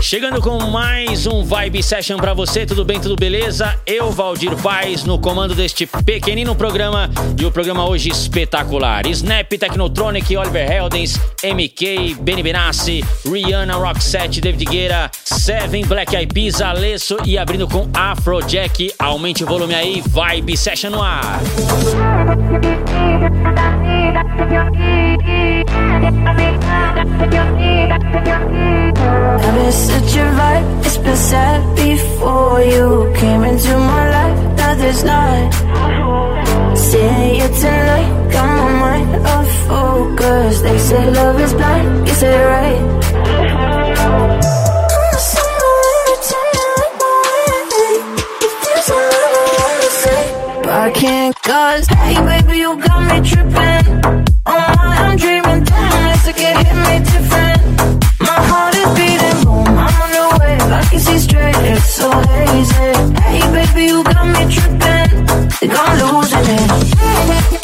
Chegando com mais um Vibe Session para você, tudo bem, tudo beleza? Eu, Valdir Paz, no comando deste pequenino programa e o programa hoje espetacular. Snap, Technotronic, Oliver Heldens, MK, Benny Benassi, Rihanna, Roxette, David Guerra, Seven, Black Eyed Peas, Alesso e abrindo com Afrojack. Aumente o volume aí, Vibe Session no ar. Ever such a vibe, it's been sad before you came into my life. Now there's not. Seeing you tonight, got my mind off focus. They say love is blind, you say right. I can't cause Hey baby you got me tripping. Oh my I'm dreaming Damn it's like it hit me different. My heart is beating boom I'm on the way. I can see straight It's so hazy. Hey baby you got me tripping. Think I'm losing it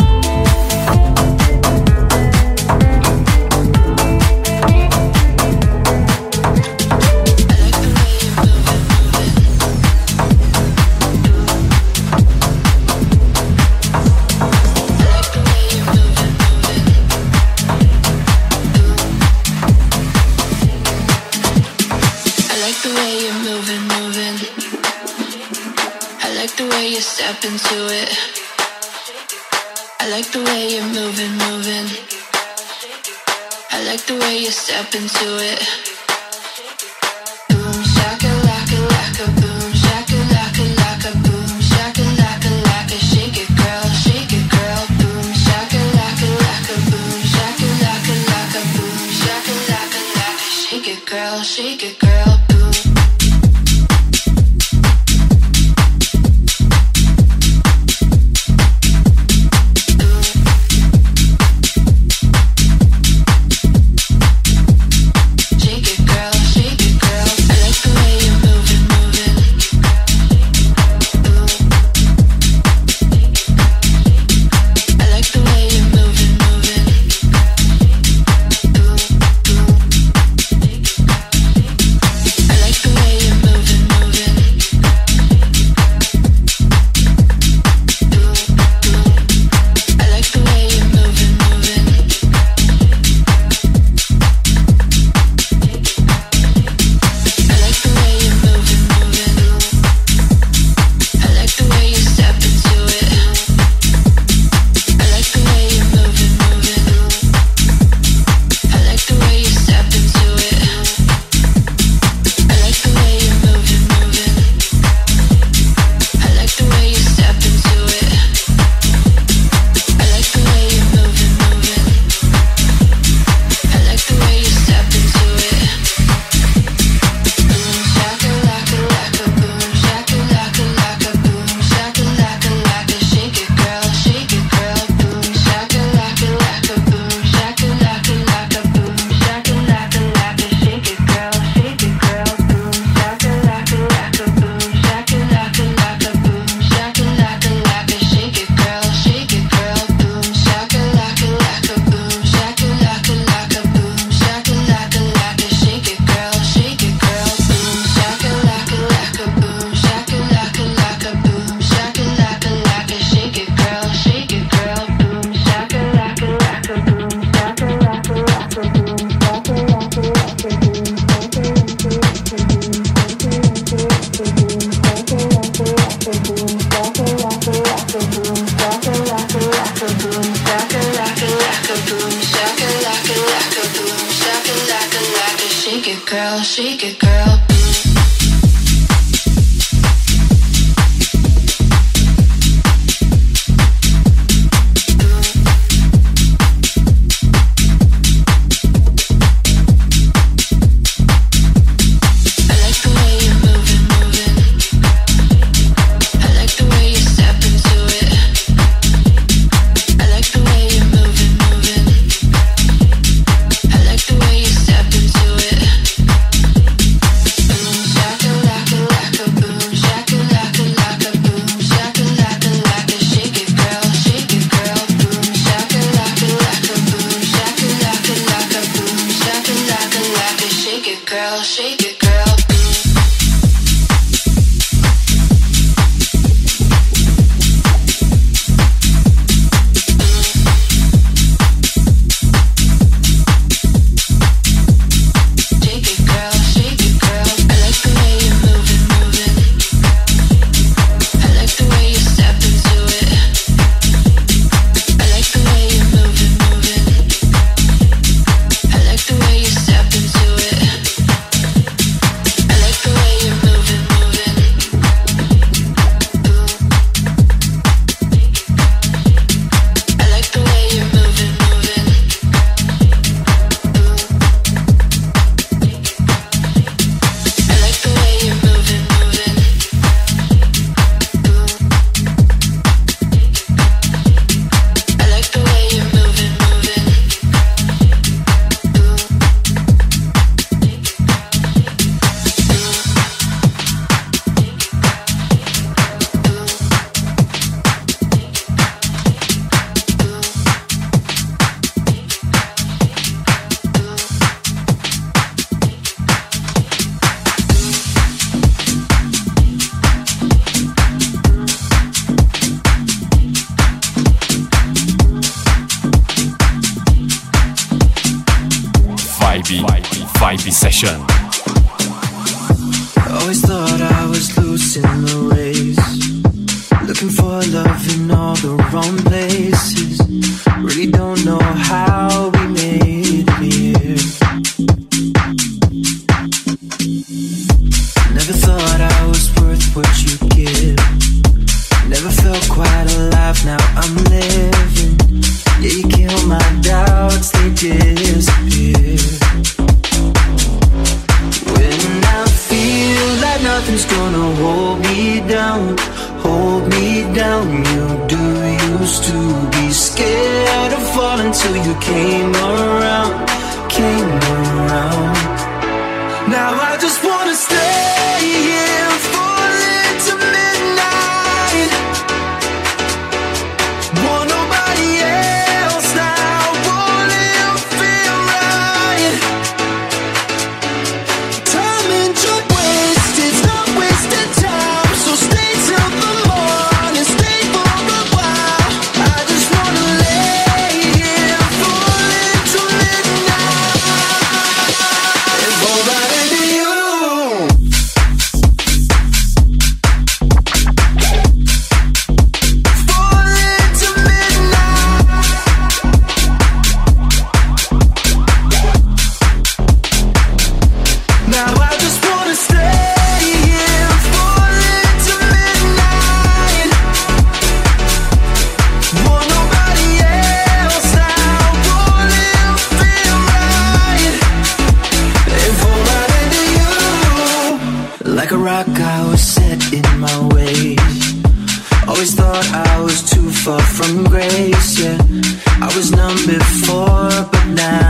Into it. I like the way you're moving, moving. I like the way you step into it. in the ways. Looking for love in all the wrong places. far from grace, yeah. I was numb before, but now.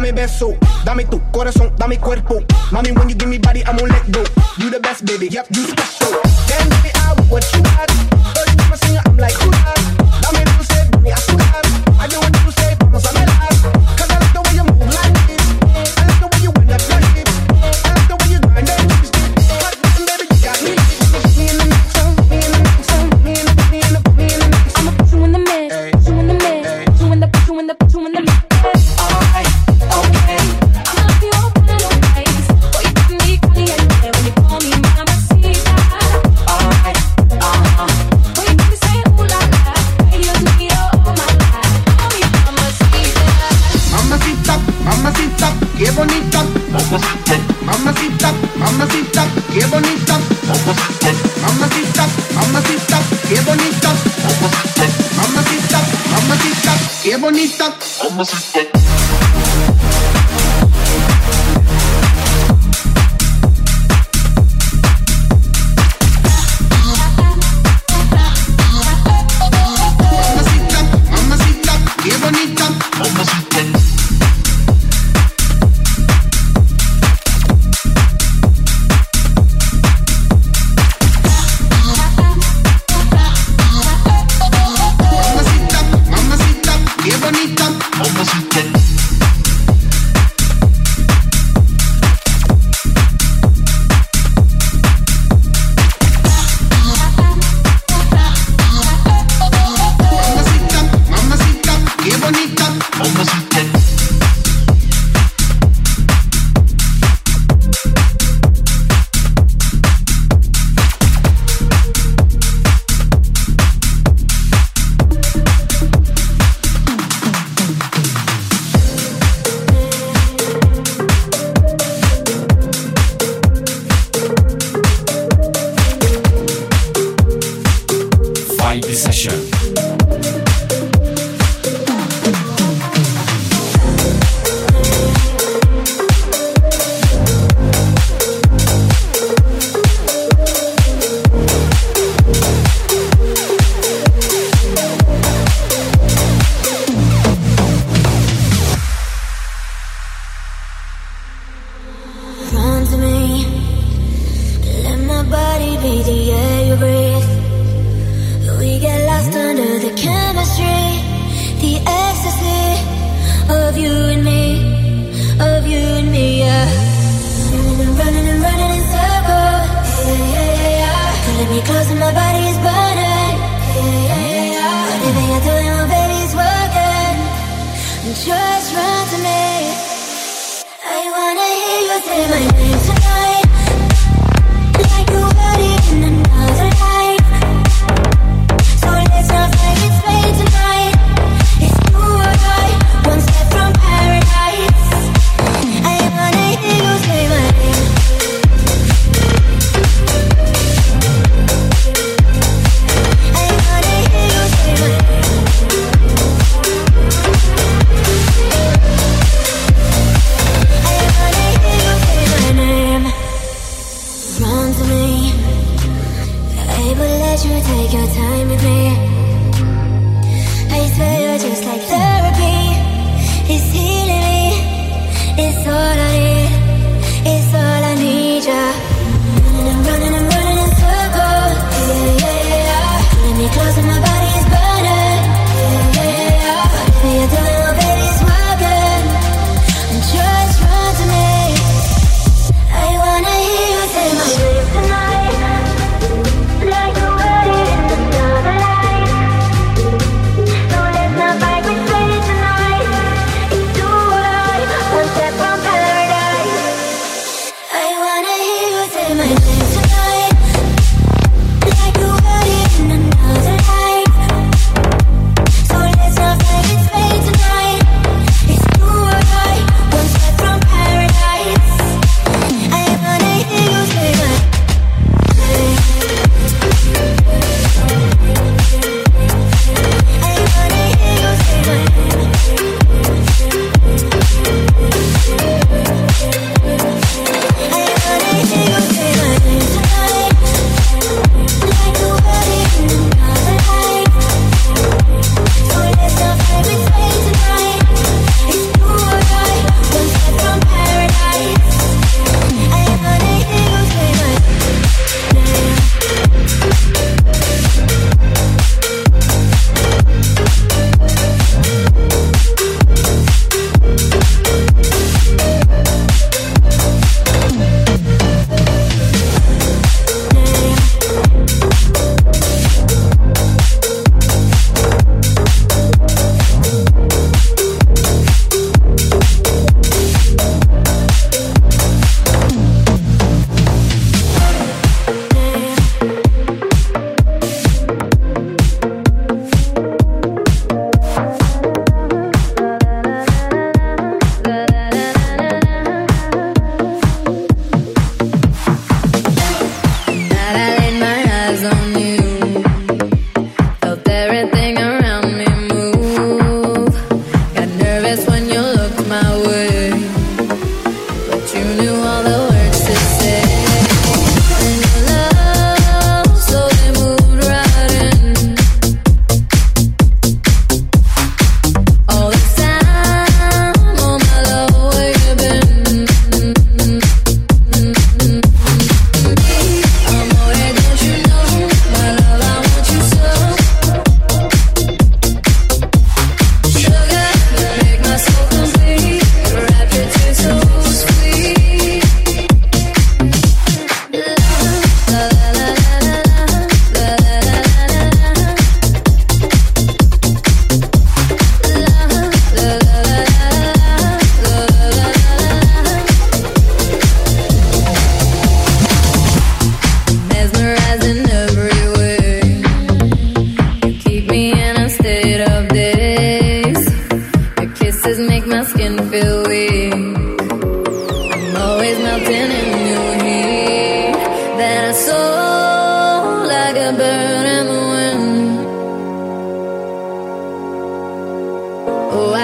dame beso, dame tu corazón, dame cuerpo. Mommy, when you give me body, I'm gonna let go. You the best, baby, yep, you special. Then baby, I want what you got. った。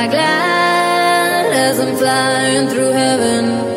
like ladders I'm flying through heaven.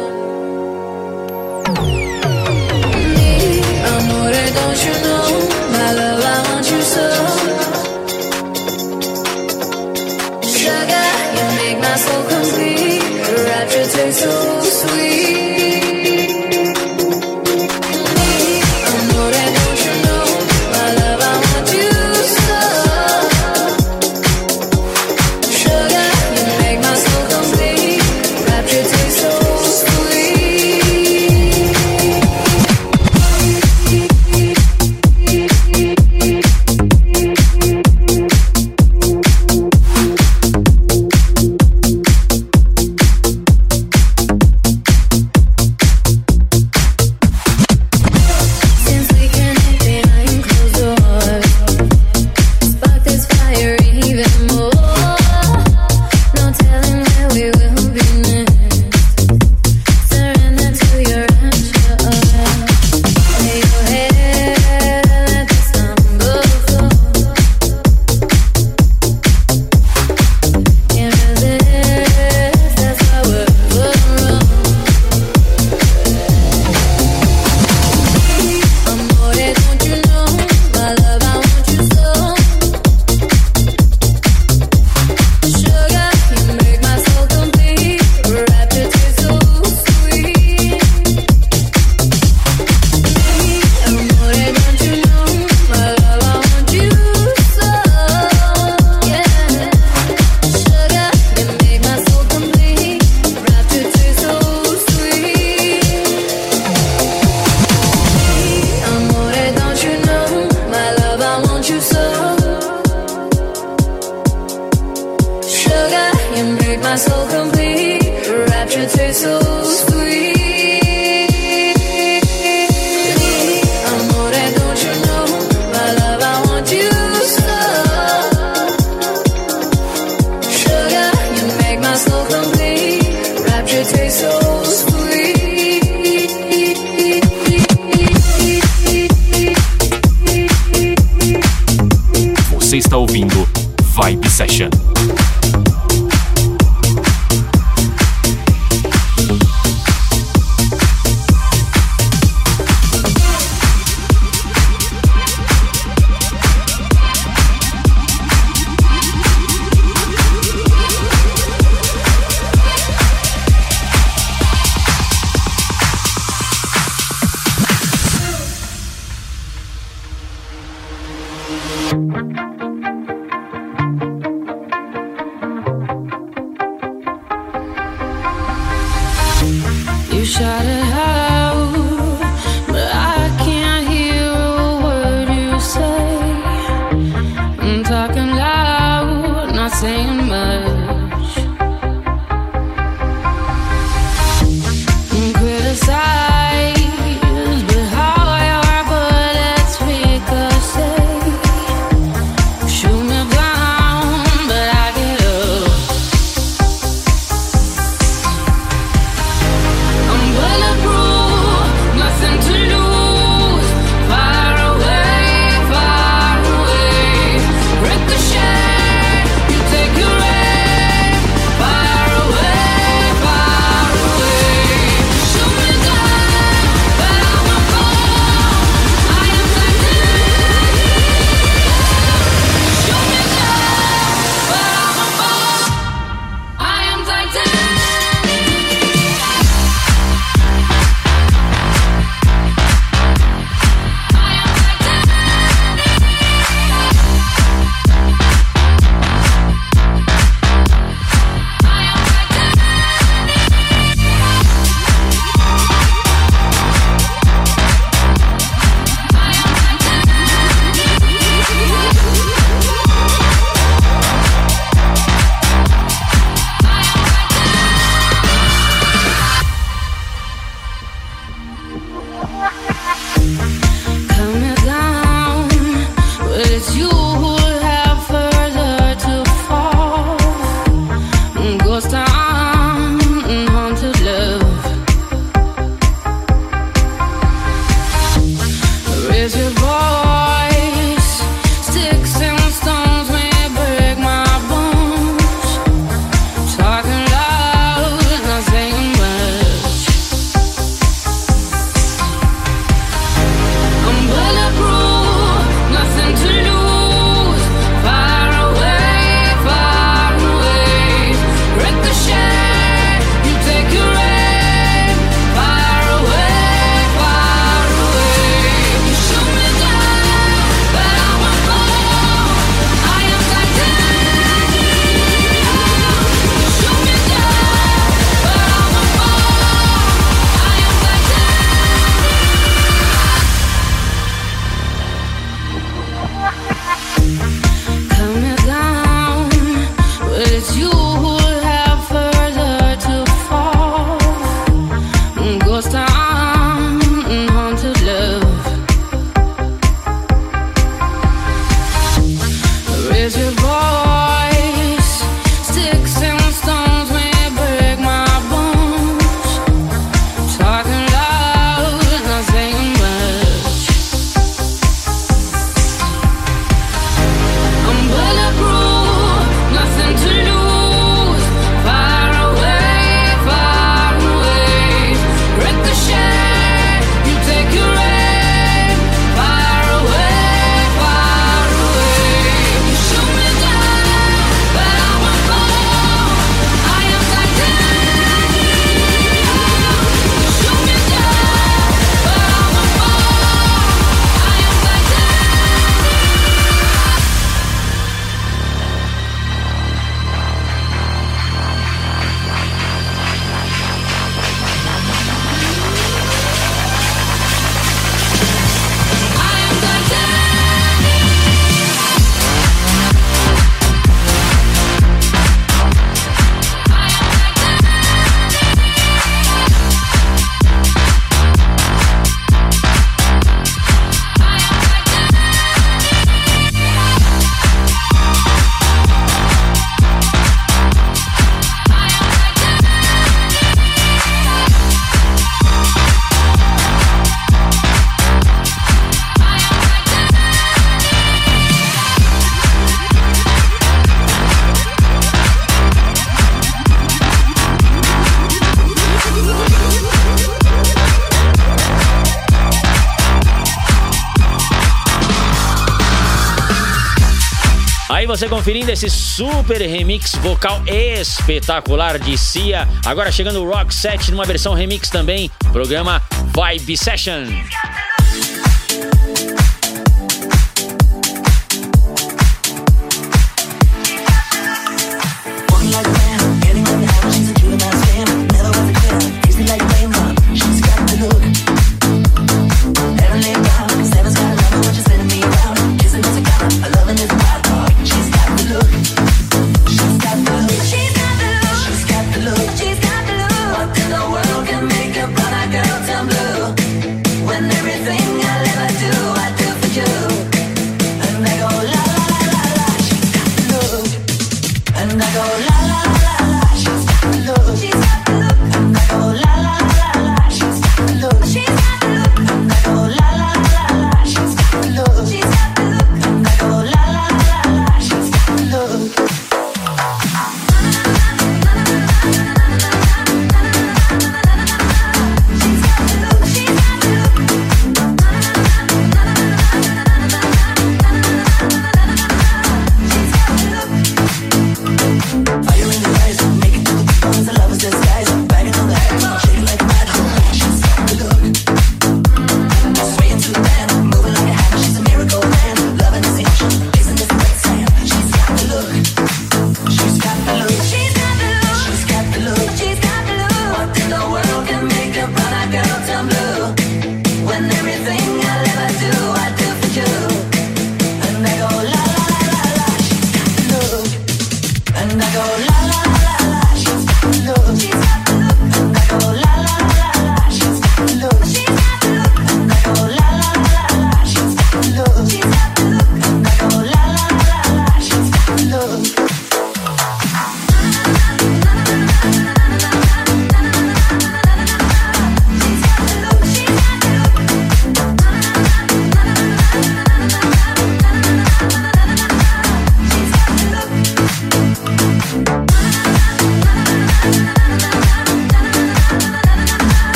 você conferindo esse super remix vocal espetacular de Cia. Agora chegando o Rock Set numa versão remix também, programa Vibe Session.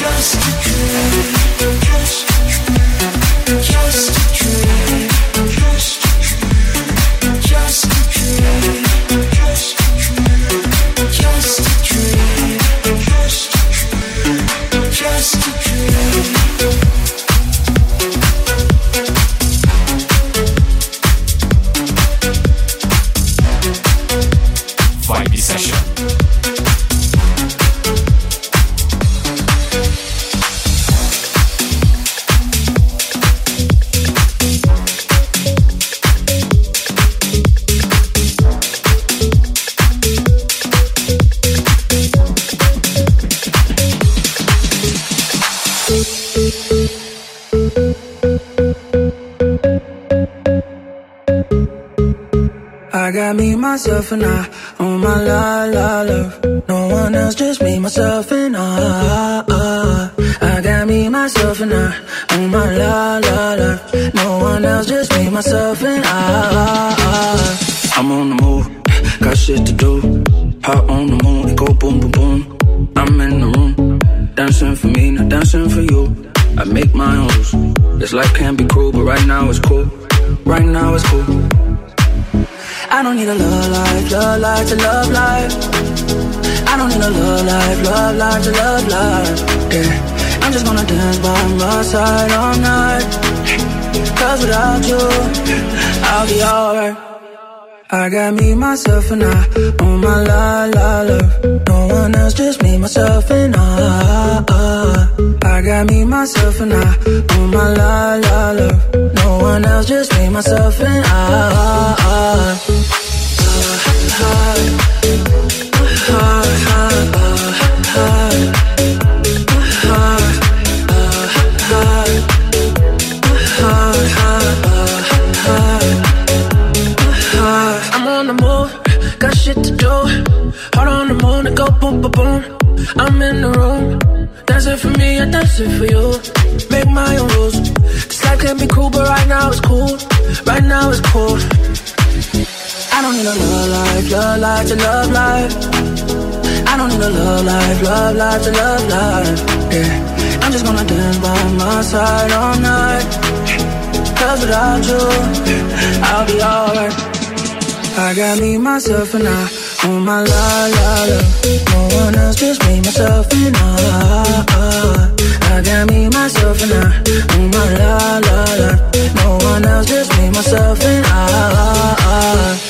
Just a dream, myself, and I on my la la love. No one else, just me, myself, and I. I got me, myself, and I on my la la love. No one else, just me, myself, and I. I'm on the move, got shit to do. Hot on the moon, it go boom, boom, boom. I'm in the room, dancing for me, not dancing for you. I make my own. This life can be cruel, but right now it's cool. Right now it's cool. I don't need a love life, love life to love life. I don't need a love life, love life to love life. Yeah, I'm just gonna dance by my side all night. Cause without you, I'll be alright. I got me, myself, and I on my la la love. No one else, just me, myself, and I. I got me, myself, and I on my la la myself, and I. Cool. I don't need a love life, love life to love life. I don't need a love life, love life to love life. Yeah, I'm just gonna dance by my side all night. Cause without you, I'll be alright. I got me, myself, and I on my la la la. No one else, just me, myself, and I. I got me, myself, and I on my la la la. No one else, just me, myself, and I.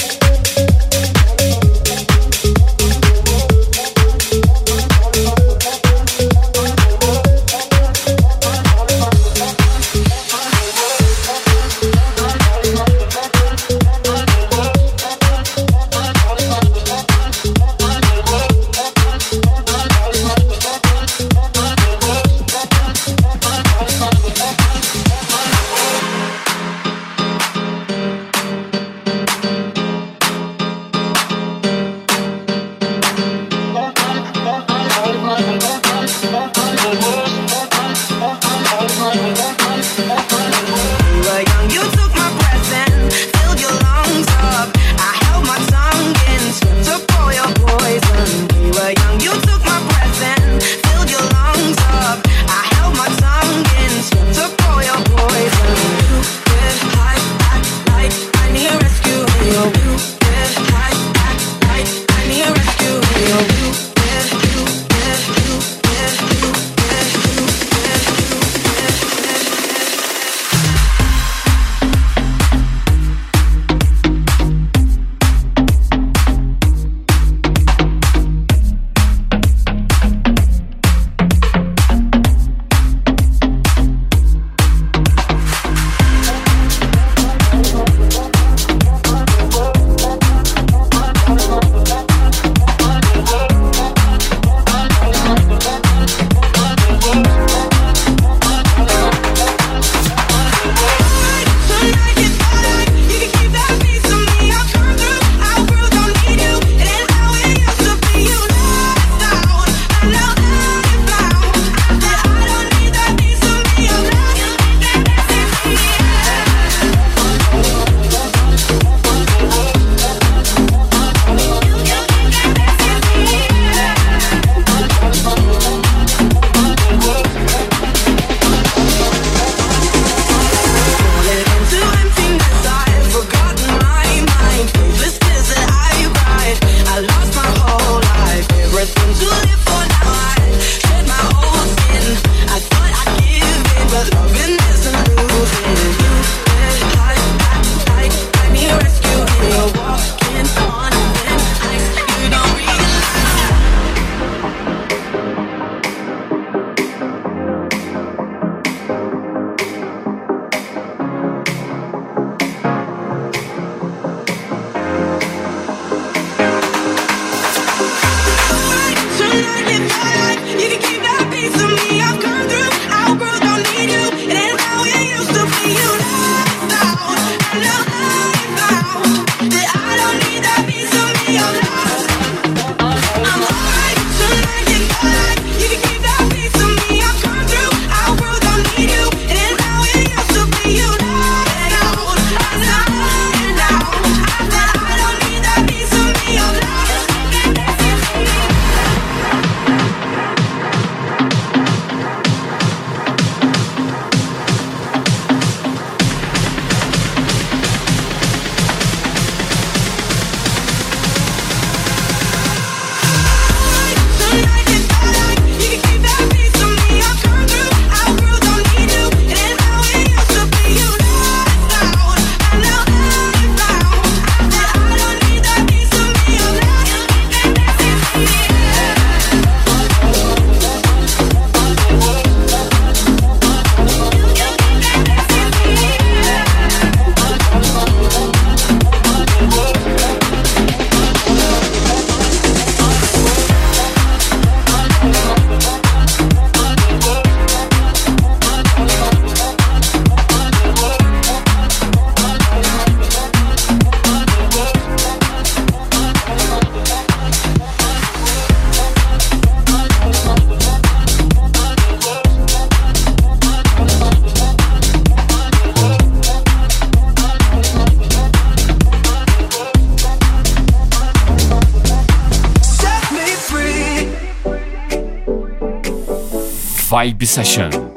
Vibe Session.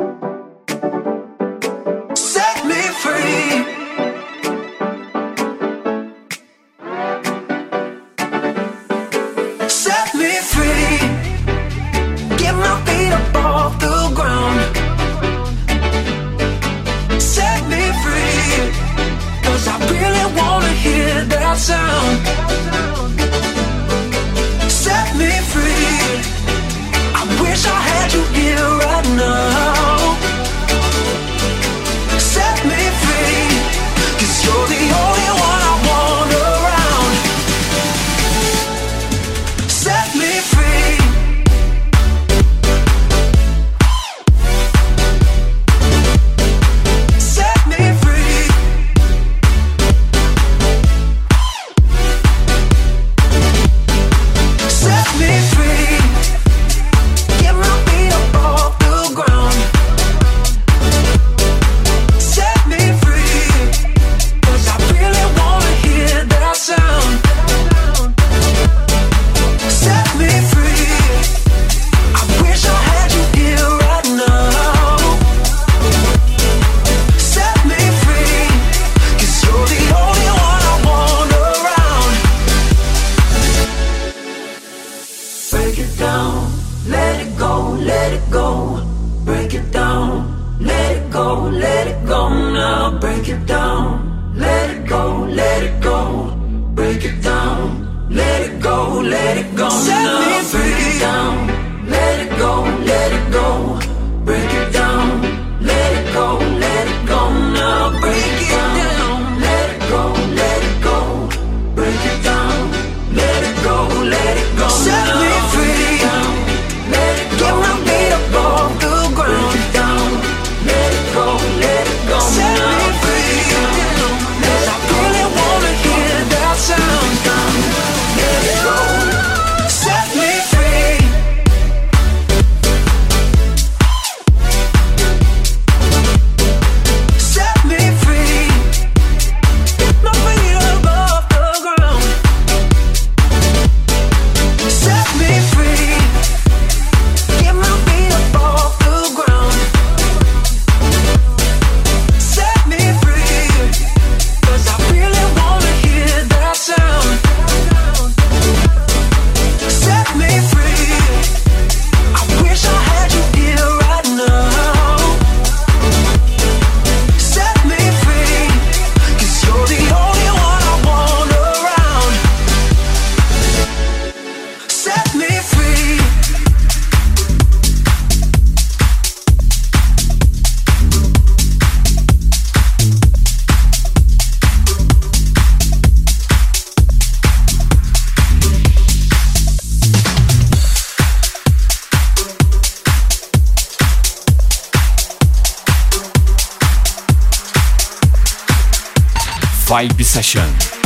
Vibe Session.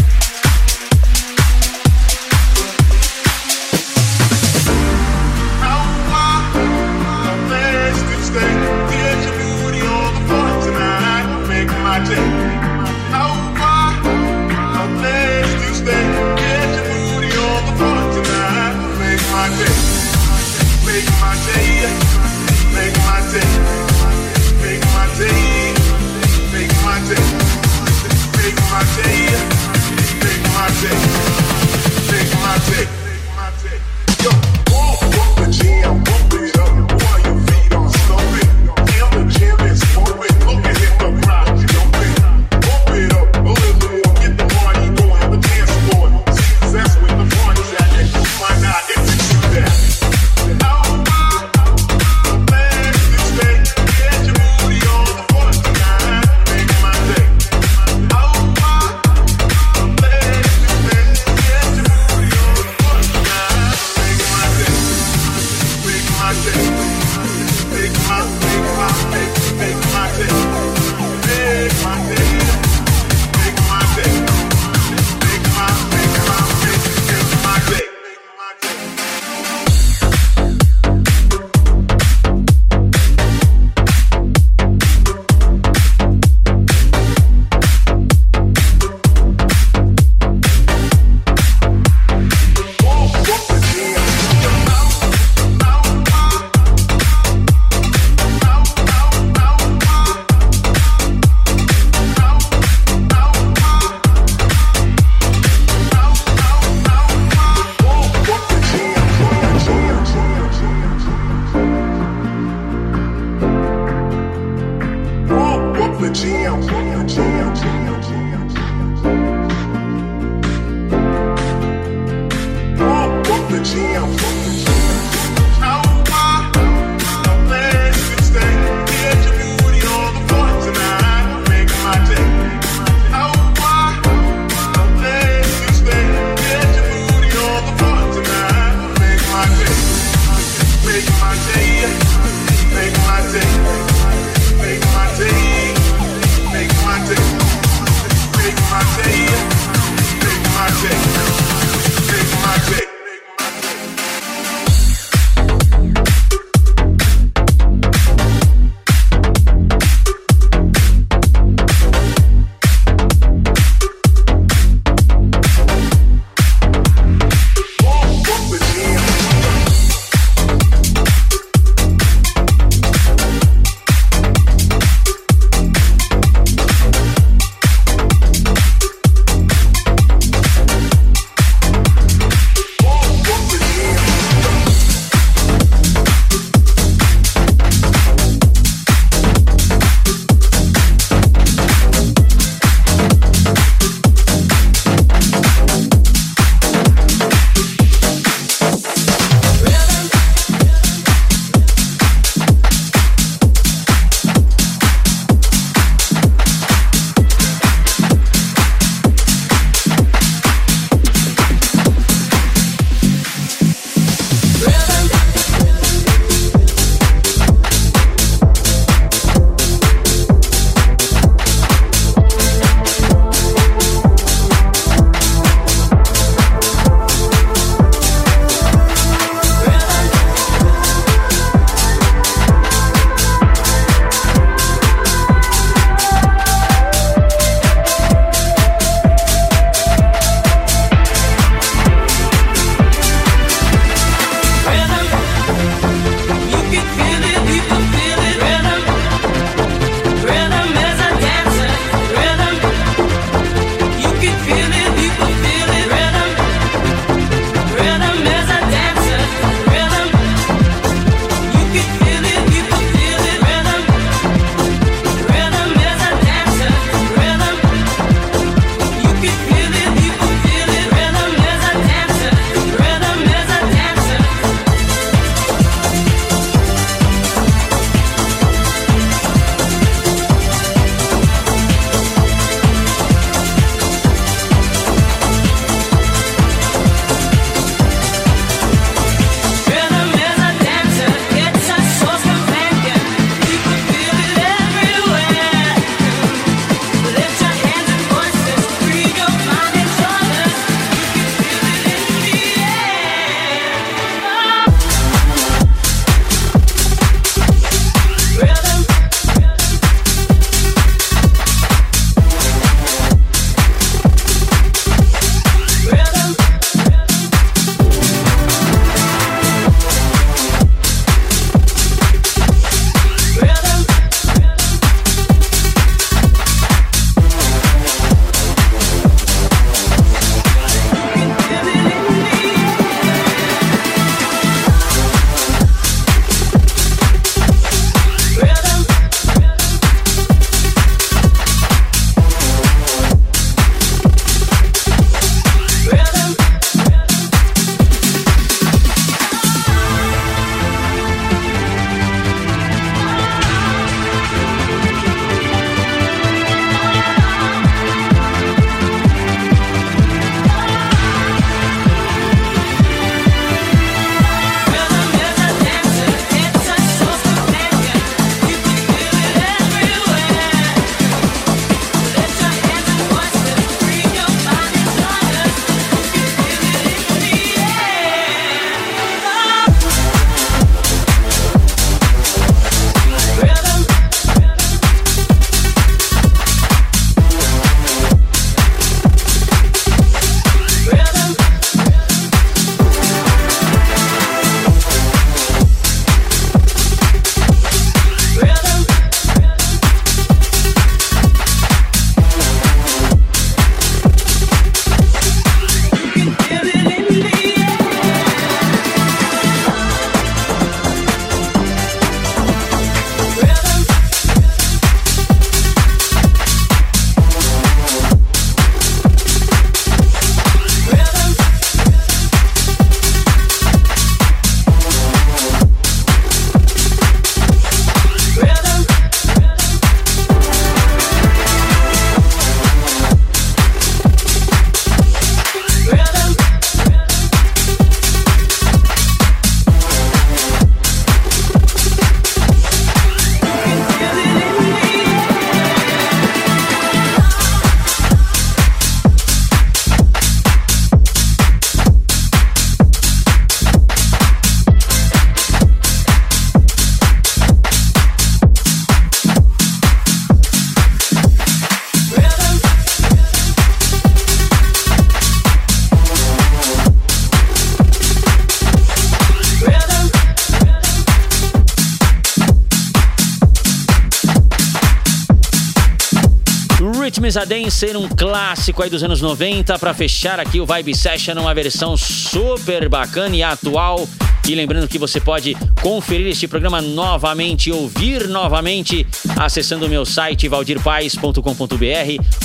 Dancer, um clássico aí dos anos 90, para fechar aqui o Vibe Session, uma versão super bacana e atual. E lembrando que você pode conferir este programa novamente, ouvir novamente, acessando o meu site valdirpaes.com.br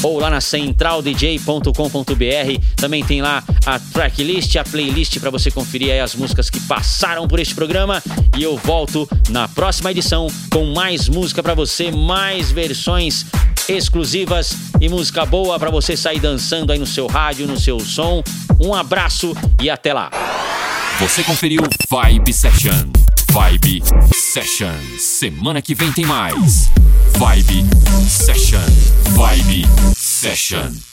ou lá na centraldj.com.br. Também tem lá a tracklist, a playlist para você conferir aí as músicas que passaram por este programa. E eu volto na próxima edição com mais música para você, mais versões exclusivas e música boa para você sair dançando aí no seu rádio, no seu som. Um abraço e até lá. Você conferiu Vibe Session. Vibe Session. Semana que vem tem mais. Vibe Session. Vibe Session.